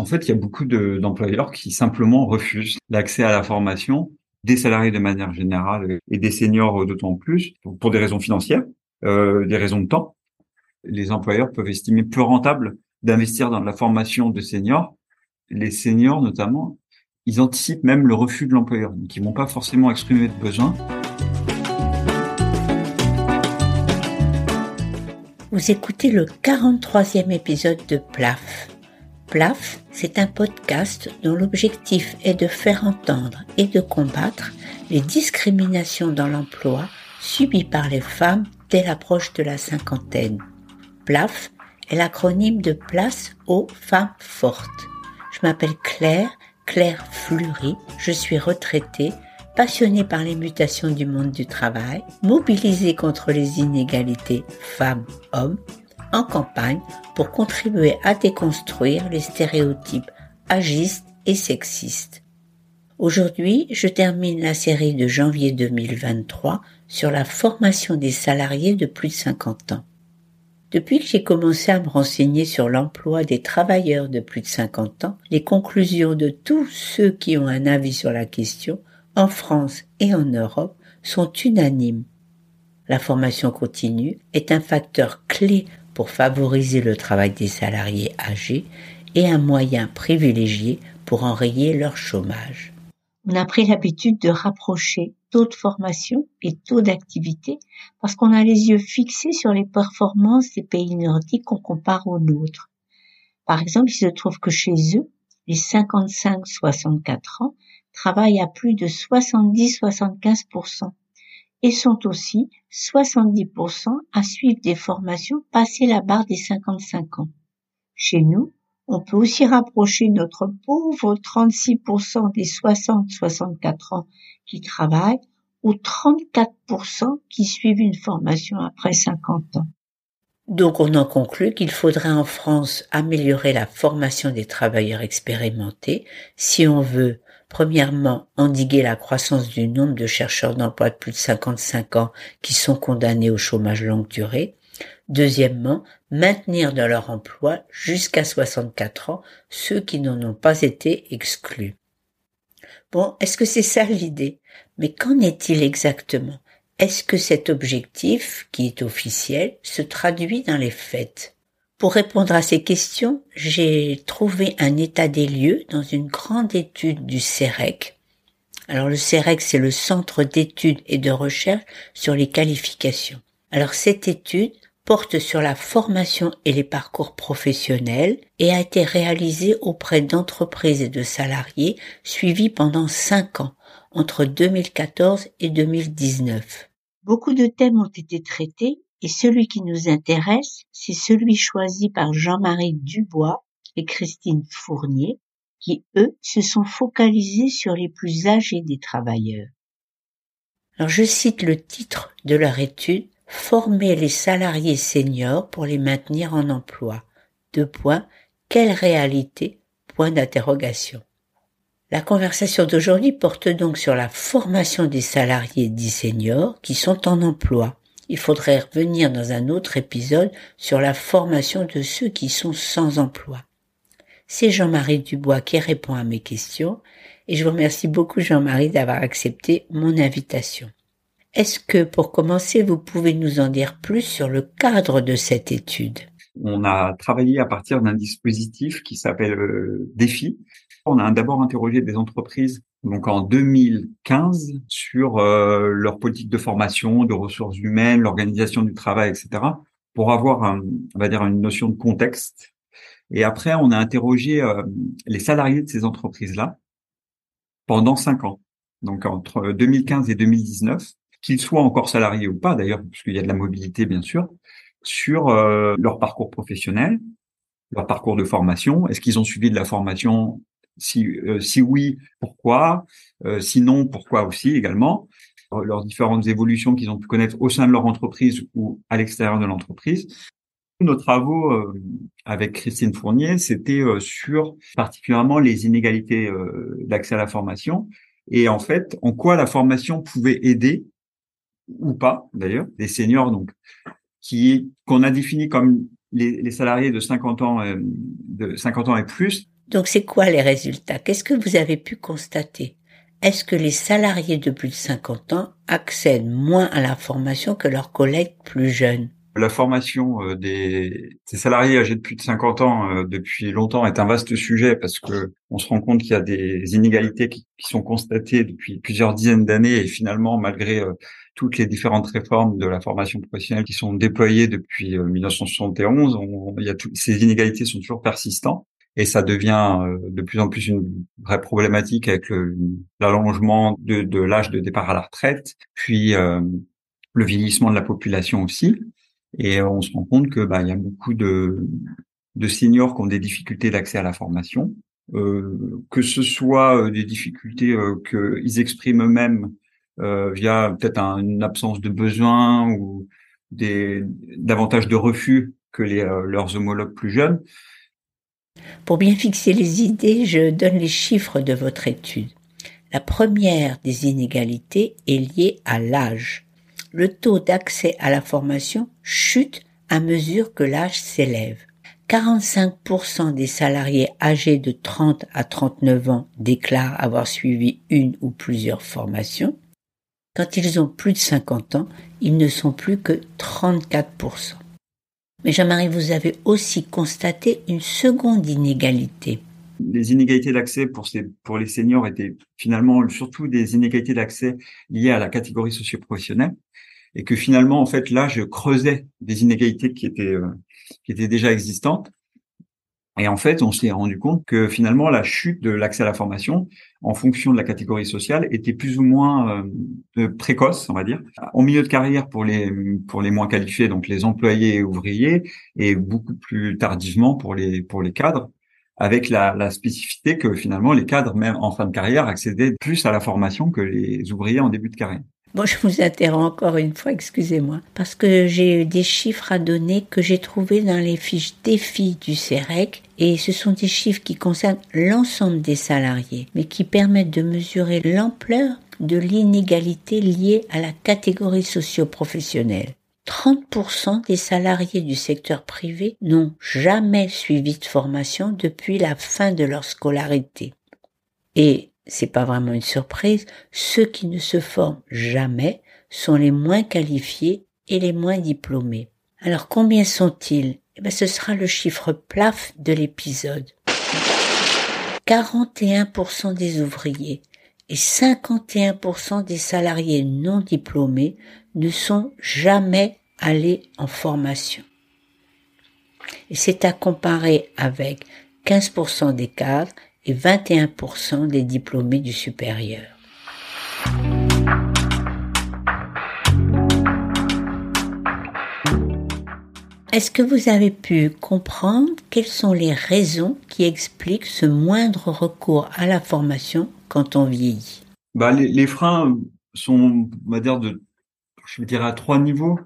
En fait, il y a beaucoup d'employeurs qui simplement refusent l'accès à la formation des salariés de manière générale et des seniors d'autant plus pour des raisons financières, euh, des raisons de temps. Les employeurs peuvent estimer plus rentable d'investir dans la formation de seniors. Les seniors, notamment, ils anticipent même le refus de l'employeur, donc ils vont pas forcément exprimer de besoin. Vous écoutez le 43e épisode de PLAF. PLAF, c'est un podcast dont l'objectif est de faire entendre et de combattre les discriminations dans l'emploi subies par les femmes dès l'approche de la cinquantaine. PLAF est l'acronyme de Place aux femmes fortes. Je m'appelle Claire, Claire Fleury, je suis retraitée, passionnée par les mutations du monde du travail, mobilisée contre les inégalités femmes-hommes, en campagne pour contribuer à déconstruire les stéréotypes agistes et sexistes. Aujourd'hui, je termine la série de janvier 2023 sur la formation des salariés de plus de 50 ans. Depuis que j'ai commencé à me renseigner sur l'emploi des travailleurs de plus de 50 ans, les conclusions de tous ceux qui ont un avis sur la question, en France et en Europe, sont unanimes. La formation continue est un facteur clé favoriser le travail des salariés âgés et un moyen privilégié pour enrayer leur chômage. On a pris l'habitude de rapprocher taux de formation et taux d'activité parce qu'on a les yeux fixés sur les performances des pays nordiques qu'on compare aux nôtres. Par exemple, il se trouve que chez eux, les 55-64 ans travaillent à plus de 70-75% et sont aussi 70% à suivre des formations passées la barre des 55 ans. Chez nous, on peut aussi rapprocher notre pauvre 36% des 60-64 ans qui travaillent aux 34% qui suivent une formation après 50 ans. Donc on en conclut qu'il faudrait en France améliorer la formation des travailleurs expérimentés si on veut Premièrement, endiguer la croissance du nombre de chercheurs d'emploi de plus de 55 ans qui sont condamnés au chômage longue durée. Deuxièmement, maintenir dans leur emploi jusqu'à 64 ans ceux qui n'en ont pas été exclus. Bon, est-ce que c'est ça l'idée? Mais qu'en est-il exactement? Est-ce que cet objectif, qui est officiel, se traduit dans les faits? Pour répondre à ces questions, j'ai trouvé un état des lieux dans une grande étude du CEREC. Alors le CEREC, c'est le Centre d'études et de recherche sur les qualifications. Alors cette étude porte sur la formation et les parcours professionnels et a été réalisée auprès d'entreprises et de salariés suivis pendant cinq ans, entre 2014 et 2019. Beaucoup de thèmes ont été traités et celui qui nous intéresse, c'est celui choisi par Jean-Marie Dubois et Christine Fournier, qui, eux, se sont focalisés sur les plus âgés des travailleurs. Alors je cite le titre de leur étude Former les salariés seniors pour les maintenir en emploi. Deux points. Quelle réalité? Point d'interrogation. La conversation d'aujourd'hui porte donc sur la formation des salariés dits seniors qui sont en emploi il faudrait revenir dans un autre épisode sur la formation de ceux qui sont sans emploi. C'est Jean-Marie Dubois qui répond à mes questions et je vous remercie beaucoup Jean-Marie d'avoir accepté mon invitation. Est-ce que pour commencer, vous pouvez nous en dire plus sur le cadre de cette étude? On a travaillé à partir d'un dispositif qui s'appelle euh, Défi. On a d'abord interrogé des entreprises donc en 2015 sur euh, leur politique de formation, de ressources humaines, l'organisation du travail, etc. pour avoir, un, on va dire, une notion de contexte. Et après, on a interrogé euh, les salariés de ces entreprises-là pendant cinq ans, donc entre 2015 et 2019, qu'ils soient encore salariés ou pas d'ailleurs, puisqu'il y a de la mobilité bien sûr, sur euh, leur parcours professionnel, leur parcours de formation. Est-ce qu'ils ont suivi de la formation si, euh, si oui, pourquoi euh, Sinon, pourquoi aussi également euh, Leurs différentes évolutions qu'ils ont pu connaître au sein de leur entreprise ou à l'extérieur de l'entreprise. Nos travaux avec Christine Fournier, c'était sur particulièrement les inégalités d'accès à la formation et en fait, en quoi la formation pouvait aider ou pas d'ailleurs des seniors donc qui qu'on a défini comme les, les, salariés de 50 ans de 50 ans et plus Donc c'est quoi les résultats? Qu'est-ce que vous avez pu constater? Est-ce que les salariés de plus de 50 ans accèdent moins à la formation que leurs collègues plus jeunes? La formation euh, des, salariés âgés de plus de 50 ans euh, depuis longtemps est un vaste sujet parce que on se rend compte qu'il y a des inégalités qui, sont constatées depuis plusieurs dizaines d'années et finalement malgré euh, toutes les différentes réformes de la formation professionnelle qui sont déployées depuis 1971, il y a ces inégalités sont toujours persistantes et ça devient de plus en plus une vraie problématique avec l'allongement de, de l'âge de départ à la retraite, puis le vieillissement de la population aussi. Et on se rend compte que bah il y a beaucoup de de seniors qui ont des difficultés d'accès à la formation, euh, que ce soit euh, des difficultés euh, qu'ils expriment eux-mêmes euh, via peut-être une absence de besoin ou des davantage de refus que les, euh, leurs homologues plus jeunes. Pour bien fixer les idées, je donne les chiffres de votre étude. La première des inégalités est liée à l'âge le taux d'accès à la formation chute à mesure que l'âge s'élève. 45% des salariés âgés de 30 à 39 ans déclarent avoir suivi une ou plusieurs formations. Quand ils ont plus de 50 ans, ils ne sont plus que 34%. Mais Jean-Marie, vous avez aussi constaté une seconde inégalité. Les inégalités d'accès pour, pour les seniors étaient finalement surtout des inégalités d'accès liées à la catégorie socio-professionnelle et que finalement en fait là je creusais des inégalités qui étaient euh, qui étaient déjà existantes et en fait on s'est rendu compte que finalement la chute de l'accès à la formation en fonction de la catégorie sociale était plus ou moins euh, précoce on va dire en milieu de carrière pour les pour les moins qualifiés donc les employés et ouvriers et beaucoup plus tardivement pour les pour les cadres avec la, la, spécificité que finalement les cadres, même en fin de carrière, accédaient plus à la formation que les ouvriers en début de carrière. Bon, je vous interromps encore une fois, excusez-moi, parce que j'ai des chiffres à donner que j'ai trouvés dans les fiches défis du CEREC, et ce sont des chiffres qui concernent l'ensemble des salariés, mais qui permettent de mesurer l'ampleur de l'inégalité liée à la catégorie socio-professionnelle. 30% des salariés du secteur privé n'ont jamais suivi de formation depuis la fin de leur scolarité. Et c'est pas vraiment une surprise, ceux qui ne se forment jamais sont les moins qualifiés et les moins diplômés. Alors combien sont-ils? Eh bien, ce sera le chiffre plaf de l'épisode. 41% des ouvriers et 51% des salariés non diplômés ne sont jamais allés en formation. Et c'est à comparer avec 15% des cadres et 21% des diplômés du supérieur. Est-ce que vous avez pu comprendre quelles sont les raisons qui expliquent ce moindre recours à la formation quand on vieillit? Bah, les, freins sont, on va dire, à trois niveaux.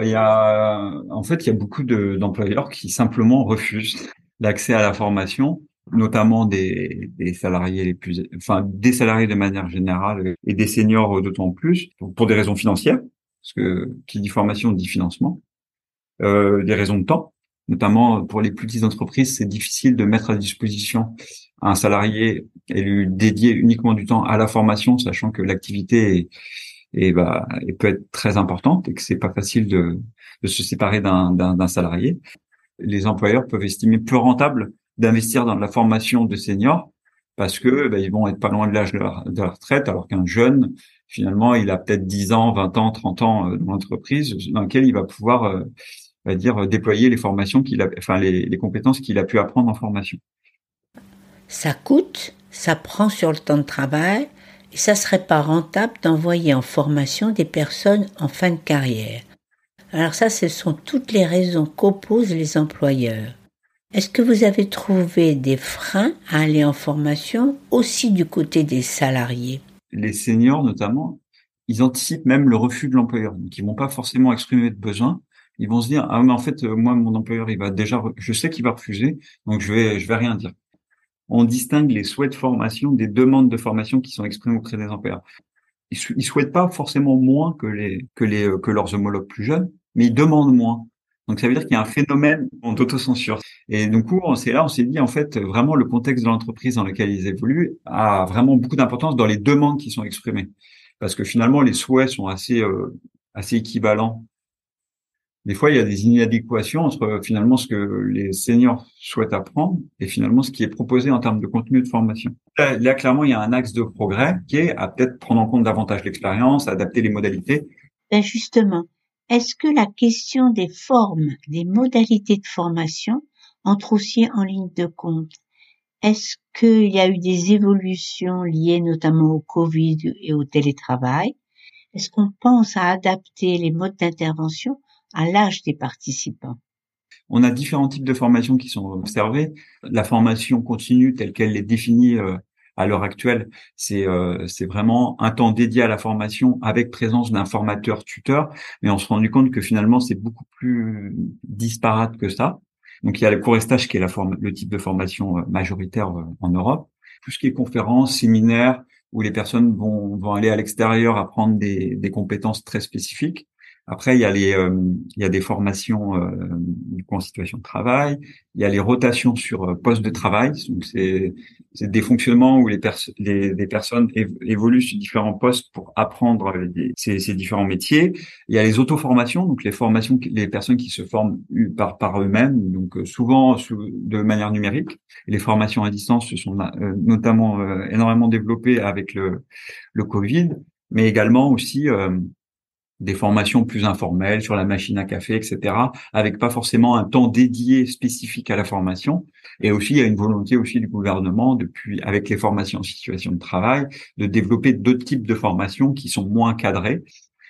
Il y a, en fait, il y a beaucoup d'employeurs qui simplement refusent l'accès à la formation notamment des, des, salariés les plus, enfin des salariés de manière générale et des seniors d'autant plus pour, des raisons financières, parce que qui dit formation dit financement, euh, des raisons de temps, notamment pour les plus petites entreprises, c'est difficile de mettre à disposition un salarié et lui dédier uniquement du temps à la formation, sachant que l'activité est, bah, peut être très importante et que c'est pas facile de, de se séparer d'un salarié. Les employeurs peuvent estimer plus rentable d'investir dans la formation de seniors parce que ben, ils vont être pas loin de l'âge de, la retraite, alors qu'un jeune, finalement, il a peut-être 10 ans, 20 ans, 30 ans euh, dans l'entreprise dans lequel il va pouvoir, euh, dire, déployer les formations qu'il a, les, les compétences qu'il a pu apprendre en formation. Ça coûte, ça prend sur le temps de travail, et ça serait pas rentable d'envoyer en formation des personnes en fin de carrière. Alors ça, ce sont toutes les raisons qu'opposent les employeurs. Est-ce que vous avez trouvé des freins à aller en formation aussi du côté des salariés? Les seniors notamment, ils anticipent même le refus de l'employeur. Donc ils vont pas forcément exprimer de besoin. Ils vont se dire ah mais en fait euh, moi mon employeur il va déjà je sais qu'il va refuser donc je vais je vais rien dire. On distingue les souhaits de formation des demandes de formation qui sont exprimées auprès des employeurs. Ils, ils souhaitent pas forcément moins que les que les que leurs homologues plus jeunes, mais ils demandent moins. Donc ça veut dire qu'il y a un phénomène d'autocensure. Et donc c'est là on s'est dit en fait vraiment le contexte de l'entreprise dans lequel ils évoluent a vraiment beaucoup d'importance dans les demandes qui sont exprimées, parce que finalement les souhaits sont assez euh, assez équivalents. Des fois il y a des inadéquations entre finalement ce que les seniors souhaitent apprendre et finalement ce qui est proposé en termes de contenu de formation. Là, là clairement il y a un axe de progrès qui est à peut-être prendre en compte davantage l'expérience, adapter les modalités. Ben justement, est-ce que la question des formes, des modalités de formation entre aussi en ligne de compte Est-ce qu'il y a eu des évolutions liées notamment au Covid et au télétravail? Est-ce qu'on pense à adapter les modes d'intervention à l'âge des participants? On a différents types de formations qui sont observées. La formation continue telle qu'elle est définie euh, à l'heure actuelle, c'est euh, c'est vraiment un temps dédié à la formation avec présence d'un formateur tuteur, mais on se rend compte que finalement c'est beaucoup plus disparate que ça. Donc il y a le cours stage qui est la forme, le type de formation euh, majoritaire euh, en Europe, tout ce qui est conférences, séminaires où les personnes vont vont aller à l'extérieur apprendre des des compétences très spécifiques. Après, il y a les, euh, il y a des formations euh, en situation de travail. Il y a les rotations sur euh, poste de travail. Donc c'est, c'est des fonctionnements où les, les, personnes évoluent sur différents postes pour apprendre ces, ces, différents métiers. Il y a les auto-formations, donc les formations, les personnes qui se forment par par eux-mêmes, donc euh, souvent de manière numérique. les formations à distance se sont notamment énormément développées avec le le Covid, mais également aussi des formations plus informelles sur la machine à café, etc., avec pas forcément un temps dédié spécifique à la formation. Et aussi, il y a une volonté aussi du gouvernement, depuis avec les formations en situation de travail, de développer d'autres types de formations qui sont moins cadrées.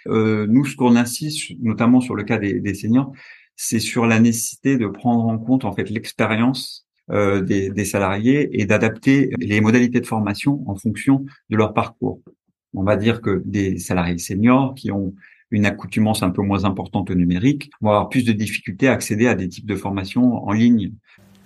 Euh, nous, ce qu'on insiste, notamment sur le cas des, des seniors, c'est sur la nécessité de prendre en compte en fait l'expérience euh, des, des salariés et d'adapter les modalités de formation en fonction de leur parcours. On va dire que des salariés seniors qui ont une accoutumance un peu moins importante au numérique vont avoir plus de difficultés à accéder à des types de formations en ligne.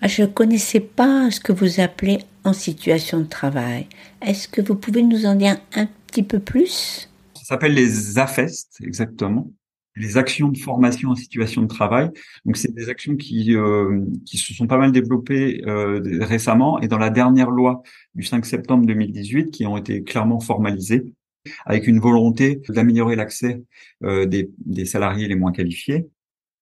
Ah, je ne connaissais pas ce que vous appelez en situation de travail. Est-ce que vous pouvez nous en dire un petit peu plus? Ça s'appelle les AFEST, exactement. Les actions de formation en situation de travail. Donc, c'est des actions qui euh, qui se sont pas mal développées euh, récemment et dans la dernière loi du 5 septembre 2018 qui ont été clairement formalisées avec une volonté d'améliorer l'accès euh, des, des, salariés les moins qualifiés.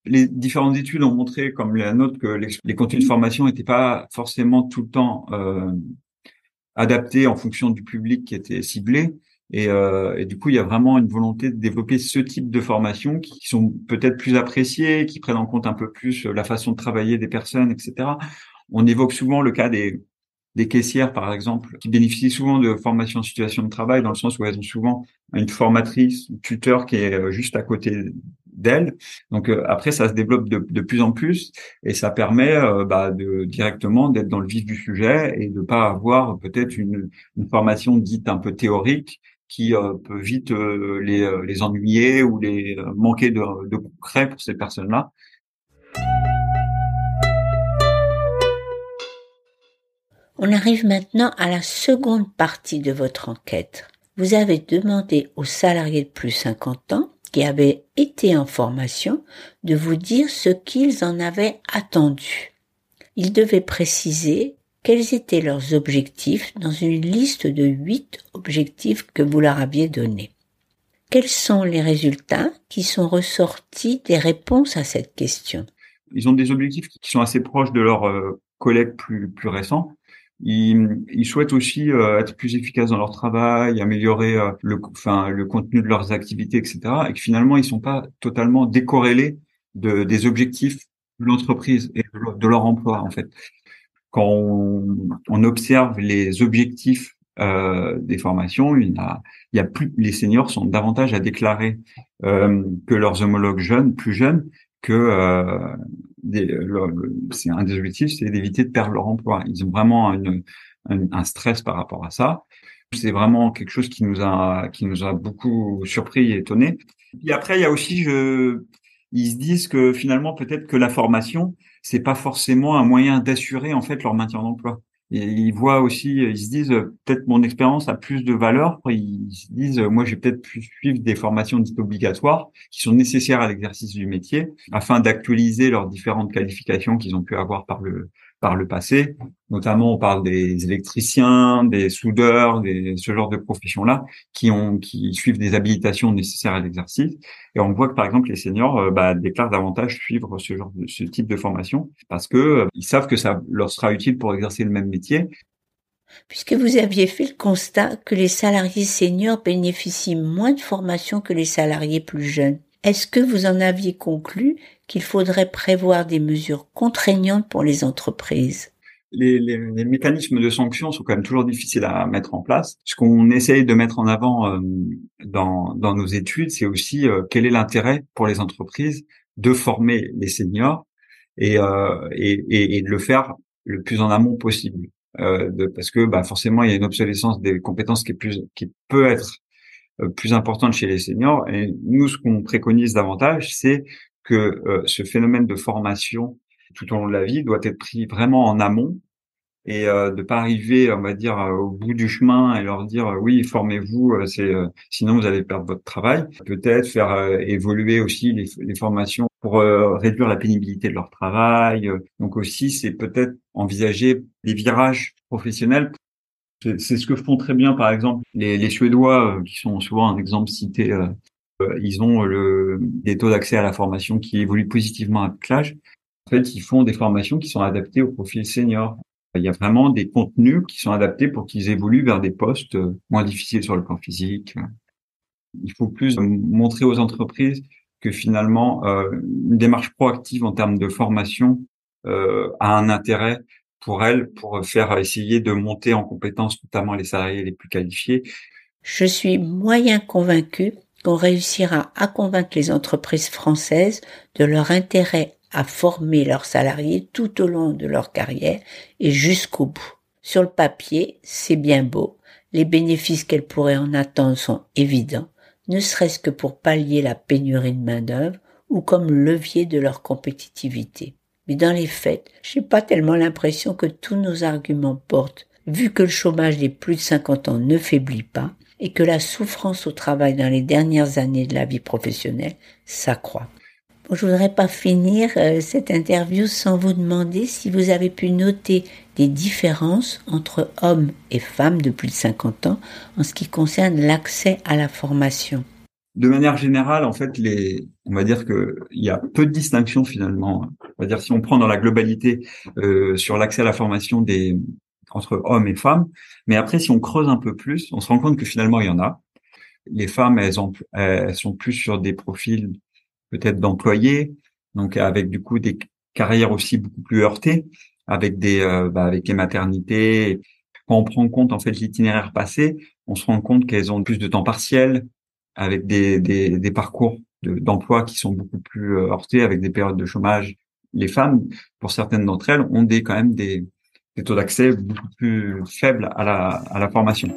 Les différentes études ont montré, comme la nôtre, que les, contenus de formation n'étaient pas forcément tout le temps euh, adaptés en fonction du public qui était ciblé. Et, euh, et, du coup, il y a vraiment une volonté de développer ce type de formation qui sont peut-être plus appréciées, qui prennent en compte un peu plus la façon de travailler des personnes, etc. On évoque souvent le cas des, des caissières, par exemple, qui bénéficient souvent de formation en situation de travail, dans le sens où elles ont souvent une formatrice, une tuteur qui est euh, juste à côté d'elles. Donc euh, après, ça se développe de, de, plus en plus et ça permet euh, bah, de directement d'être dans le vif du sujet et de pas avoir peut-être une, une, formation dite un peu théorique qui peut vite les, les ennuyer ou les manquer de, de concret pour ces personnes-là. On arrive maintenant à la seconde partie de votre enquête. Vous avez demandé aux salariés de plus 50 ans qui avaient été en formation de vous dire ce qu'ils en avaient attendu. Ils devaient préciser quels étaient leurs objectifs dans une liste de huit objectifs que vous leur aviez donnés. Quels sont les résultats qui sont ressortis des réponses à cette question? Ils ont des objectifs qui sont assez proches de leurs euh, collègues plus, plus récents. Ils, ils, souhaitent aussi euh, être plus efficaces dans leur travail, améliorer euh, le, enfin, le contenu de leurs activités, etc. Et que finalement, ils sont pas totalement décorrélés de, des objectifs de l'entreprise et de leur, emploi, en fait. Quand on, on observe les objectifs euh, des formations, il y, a, il y a plus, les seniors sont davantage à déclarer euh, que leurs homologues jeunes, plus jeunes, que euh, c'est un des objectifs, c'est d'éviter de perdre leur emploi. Ils ont vraiment un, stress par rapport à ça. C'est vraiment quelque chose qui nous a qui nous a beaucoup surpris et étonné. Et après, il y a aussi, je, ils se disent que finalement peut-être que la formation c'est pas forcément un moyen d'assurer en fait leur maintien d'emploi. Et ils voient aussi, ils se disent peut-être mon expérience a plus de valeur. Ils se disent moi j'ai peut-être pu suivre des formations dites obligatoires qui sont nécessaires à l'exercice du métier afin d'actualiser leurs différentes qualifications qu'ils ont pu avoir par le par le passé. Notamment, on parle des électriciens, des soudeurs, des, ce genre de professions-là qui ont, qui suivent des habilitations nécessaires à l'exercice. Et on voit que, par exemple, les seniors euh, bah, déclarent davantage suivre ce genre de, ce type de formation parce que euh, ils savent que ça leur sera utile pour exercer le même métier. Puisque vous aviez fait le constat que les salariés seniors bénéficient moins de formation que les salariés plus jeunes, est-ce que vous en aviez conclu qu'il faudrait prévoir des mesures contraignantes pour les entreprises? Les, les, les, mécanismes de sanction sont quand même toujours difficiles à mettre en place. Ce qu'on essaye de mettre en avant euh, dans, dans, nos études, c'est aussi euh, quel est l'intérêt pour les entreprises de former les seniors et, euh, et, et, de le faire le plus en amont possible. Euh, de, parce que bah, forcément, il y a une obsolescence des compétences qui, est plus, qui peut être plus importante chez les seniors. Et nous, ce qu'on préconise davantage, c'est que euh, ce phénomène de formation tout au long de la vie doit être pris vraiment en amont et euh, de pas arriver, on va dire, au bout du chemin et leur dire oui, formez-vous, c'est sinon vous allez perdre votre travail. Peut-être faire évoluer aussi les, les, formations pour réduire la pénibilité de leur travail. Donc aussi, c'est peut-être envisager des virages professionnels c'est ce que font très bien, par exemple, les, les Suédois, euh, qui sont souvent un exemple cité. Euh, euh, ils ont le, des taux d'accès à la formation qui évoluent positivement avec l'âge. En fait, ils font des formations qui sont adaptées au profil senior. Il y a vraiment des contenus qui sont adaptés pour qu'ils évoluent vers des postes moins difficiles sur le plan physique. Il faut plus montrer aux entreprises que finalement, une démarche proactive en termes de formation a un intérêt pour elle pour faire essayer de monter en compétences, notamment les salariés les plus qualifiés. Je suis moyen convaincu qu'on réussira à convaincre les entreprises françaises de leur intérêt à former leurs salariés tout au long de leur carrière et jusqu'au bout. Sur le papier, c'est bien beau, les bénéfices qu'elles pourraient en attendre sont évidents, ne serait-ce que pour pallier la pénurie de main-d'œuvre ou comme levier de leur compétitivité. Mais dans les faits, j'ai pas tellement l'impression que tous nos arguments portent, vu que le chômage des plus de 50 ans ne faiblit pas et que la souffrance au travail dans les dernières années de la vie professionnelle s'accroît. Bon, je voudrais pas finir euh, cette interview sans vous demander si vous avez pu noter des différences entre hommes et femmes de plus de 50 ans en ce qui concerne l'accès à la formation de manière générale, en fait, les, on va dire que il y a peu de distinctions finalement. On va dire si on prend dans la globalité euh, sur l'accès à la formation des entre hommes et femmes, mais après si on creuse un peu plus, on se rend compte que finalement il y en a. Les femmes, elles, elles sont plus sur des profils peut-être d'employés, donc avec du coup des carrières aussi beaucoup plus heurtées, avec des euh, bah, avec les maternités. Quand on prend en compte en fait l'itinéraire passé, on se rend compte qu'elles ont plus de temps partiel, avec des, des, parcours d'emploi qui sont beaucoup plus euh, heurtés, avec des périodes de chômage. Les femmes, pour certaines d'entre elles, ont des quand même des, des taux d'accès beaucoup plus faibles à la, à la formation.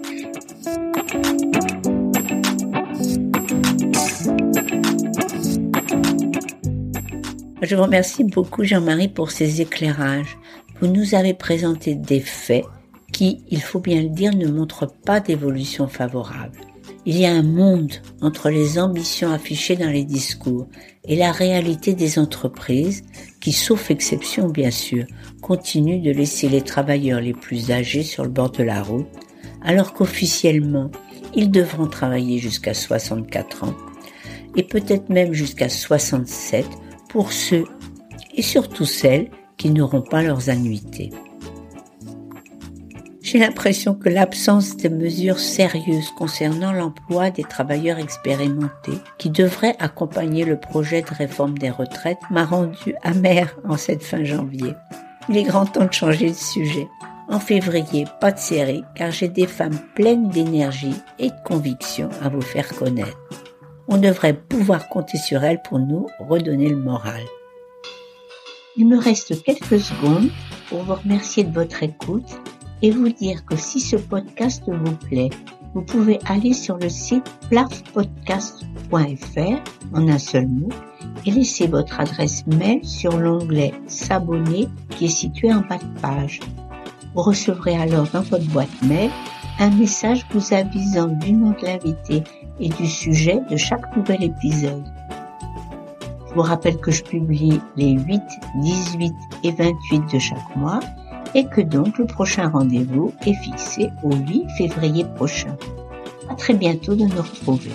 Je vous remercie beaucoup Jean-Marie pour ces éclairages. Vous nous avez présenté des faits qui, il faut bien le dire, ne montrent pas d'évolution favorable. Il y a un monde entre les ambitions affichées dans les discours et la réalité des entreprises qui, sauf exception bien sûr, continuent de laisser les travailleurs les plus âgés sur le bord de la route, alors qu'officiellement, ils devront travailler jusqu'à 64 ans et peut-être même jusqu'à 67 pour ceux et surtout celles qui n'auront pas leurs annuités. J'ai l'impression que l'absence de mesures sérieuses concernant l'emploi des travailleurs expérimentés qui devraient accompagner le projet de réforme des retraites m'a rendu amère en cette fin janvier. Il est grand temps de changer de sujet. En février, pas de série, car j'ai des femmes pleines d'énergie et de conviction à vous faire connaître. On devrait pouvoir compter sur elles pour nous redonner le moral. Il me reste quelques secondes pour vous remercier de votre écoute et vous dire que si ce podcast vous plaît, vous pouvez aller sur le site plafpodcast.fr en un seul mot et laisser votre adresse mail sur l'onglet S'abonner qui est situé en bas de page. Vous recevrez alors dans votre boîte mail un message vous avisant du nom de l'invité et du sujet de chaque nouvel épisode. Je vous rappelle que je publie les 8, 18 et 28 de chaque mois et que donc le prochain rendez-vous est fixé au 8 février prochain. À très bientôt de nous retrouver.